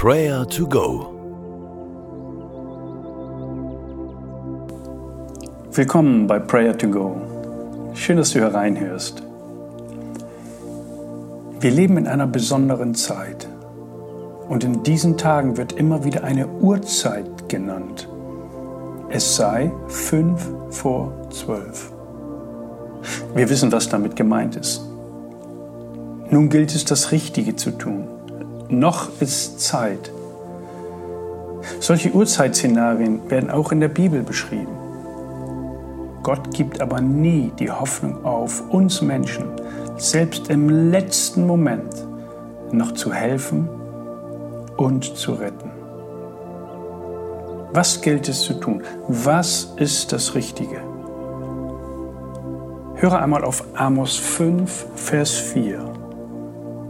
Prayer to Go. Willkommen bei Prayer to Go. Schön, dass du hereinhörst. Wir leben in einer besonderen Zeit und in diesen Tagen wird immer wieder eine Uhrzeit genannt. Es sei fünf vor zwölf. Wir wissen, was damit gemeint ist. Nun gilt es, das Richtige zu tun. Noch ist Zeit. Solche Urzeitszenarien werden auch in der Bibel beschrieben. Gott gibt aber nie die Hoffnung auf, uns Menschen selbst im letzten Moment noch zu helfen und zu retten. Was gilt es zu tun? Was ist das Richtige? Höre einmal auf Amos 5, Vers 4.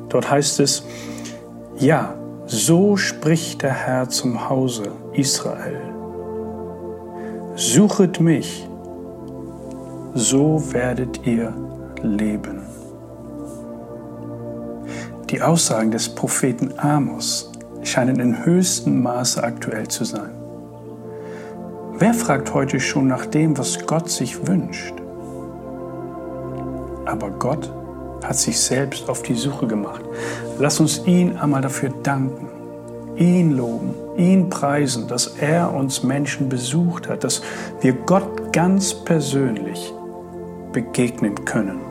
Dort heißt es, ja, so spricht der Herr zum Hause Israel. Suchet mich, so werdet ihr leben. Die Aussagen des Propheten Amos scheinen in höchstem Maße aktuell zu sein. Wer fragt heute schon nach dem, was Gott sich wünscht? Aber Gott hat sich selbst auf die Suche gemacht. Lass uns ihn einmal dafür danken, ihn loben, ihn preisen, dass er uns Menschen besucht hat, dass wir Gott ganz persönlich begegnen können.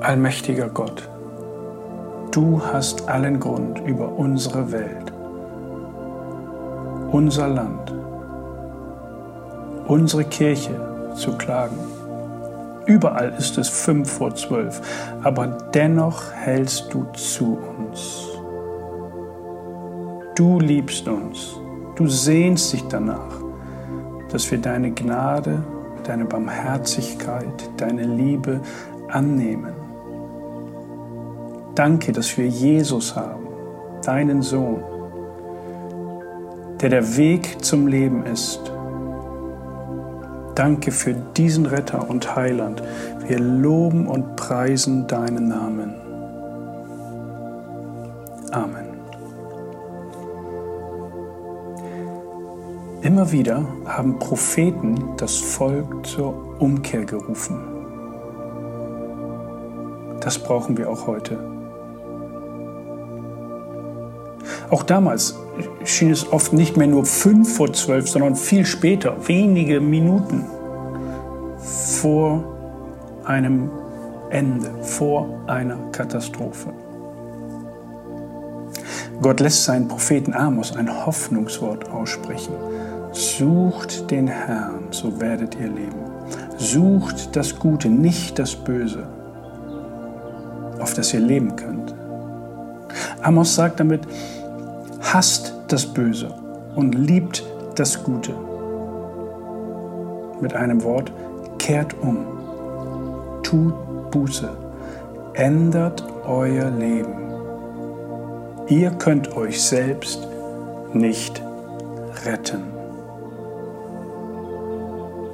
Allmächtiger Gott, du hast allen Grund über unsere Welt, unser Land, unsere Kirche zu klagen. Überall ist es fünf vor zwölf, aber dennoch hältst du zu uns. Du liebst uns, du sehnst dich danach, dass wir deine Gnade, deine Barmherzigkeit, deine Liebe annehmen. Danke, dass wir Jesus haben, deinen Sohn, der der Weg zum Leben ist. Danke für diesen Retter und Heiland. Wir loben und preisen deinen Namen. Amen. Immer wieder haben Propheten das Volk zur Umkehr gerufen. Das brauchen wir auch heute. Auch damals schien es oft nicht mehr nur fünf vor zwölf, sondern viel später, wenige Minuten vor einem Ende, vor einer Katastrophe. Gott lässt seinen Propheten Amos ein Hoffnungswort aussprechen. Sucht den Herrn, so werdet ihr leben. Sucht das Gute, nicht das Böse, auf das ihr leben könnt. Amos sagt damit, hasst das Böse und liebt das Gute. Mit einem Wort, kehrt um, tut Buße, ändert euer Leben. Ihr könnt euch selbst nicht retten.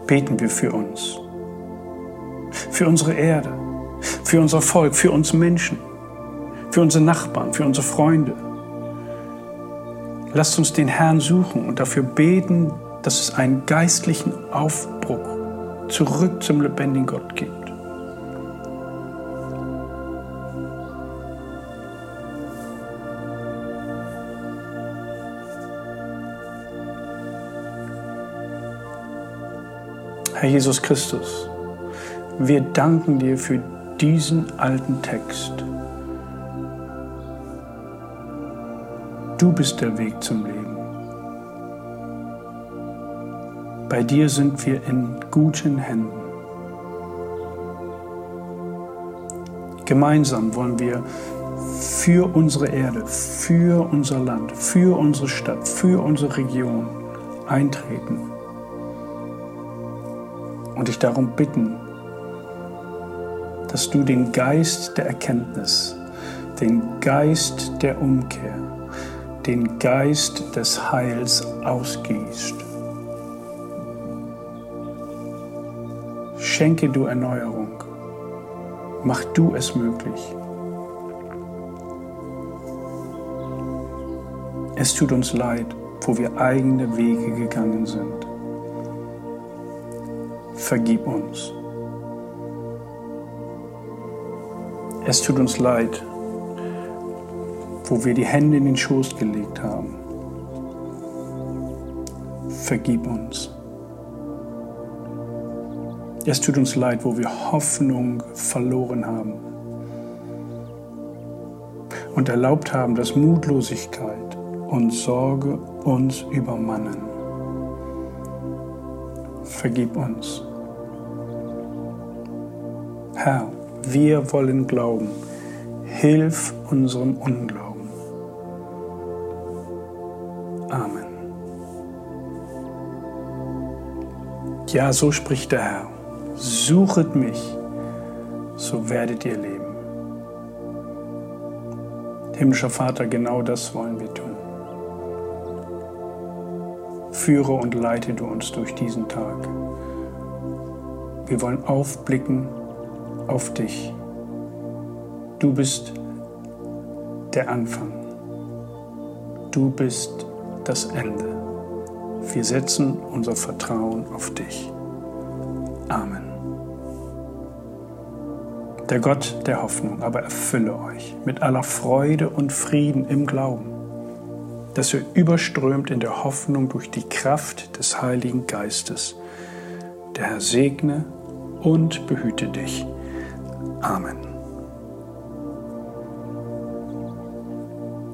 Beten wir für uns, für unsere Erde, für unser Volk, für uns Menschen, für unsere Nachbarn, für unsere Freunde Lasst uns den Herrn suchen und dafür beten, dass es einen geistlichen Aufbruch zurück zum lebendigen Gott gibt. Herr Jesus Christus, wir danken dir für diesen alten Text. Du bist der Weg zum Leben. Bei dir sind wir in guten Händen. Gemeinsam wollen wir für unsere Erde, für unser Land, für unsere Stadt, für unsere Region eintreten und dich darum bitten, dass du den Geist der Erkenntnis, den Geist der Umkehr, den Geist des Heils ausgießt. Schenke du Erneuerung. Mach du es möglich. Es tut uns leid, wo wir eigene Wege gegangen sind. Vergib uns. Es tut uns leid, wo wir die Hände in den Schoß gelegt haben. Vergib uns. Es tut uns leid, wo wir Hoffnung verloren haben und erlaubt haben, dass Mutlosigkeit und Sorge uns übermannen. Vergib uns. Herr, wir wollen glauben. Hilf unserem Unglauben. Amen. Ja, so spricht der Herr. Suchet mich, so werdet ihr leben. Himmlischer Vater, genau das wollen wir tun. Führe und leite du uns durch diesen Tag. Wir wollen aufblicken auf dich. Du bist der Anfang. Du bist das Ende. Wir setzen unser Vertrauen auf dich. Amen. Der Gott der Hoffnung aber erfülle euch mit aller Freude und Frieden im Glauben, dass ihr überströmt in der Hoffnung durch die Kraft des Heiligen Geistes. Der Herr segne und behüte dich. Amen.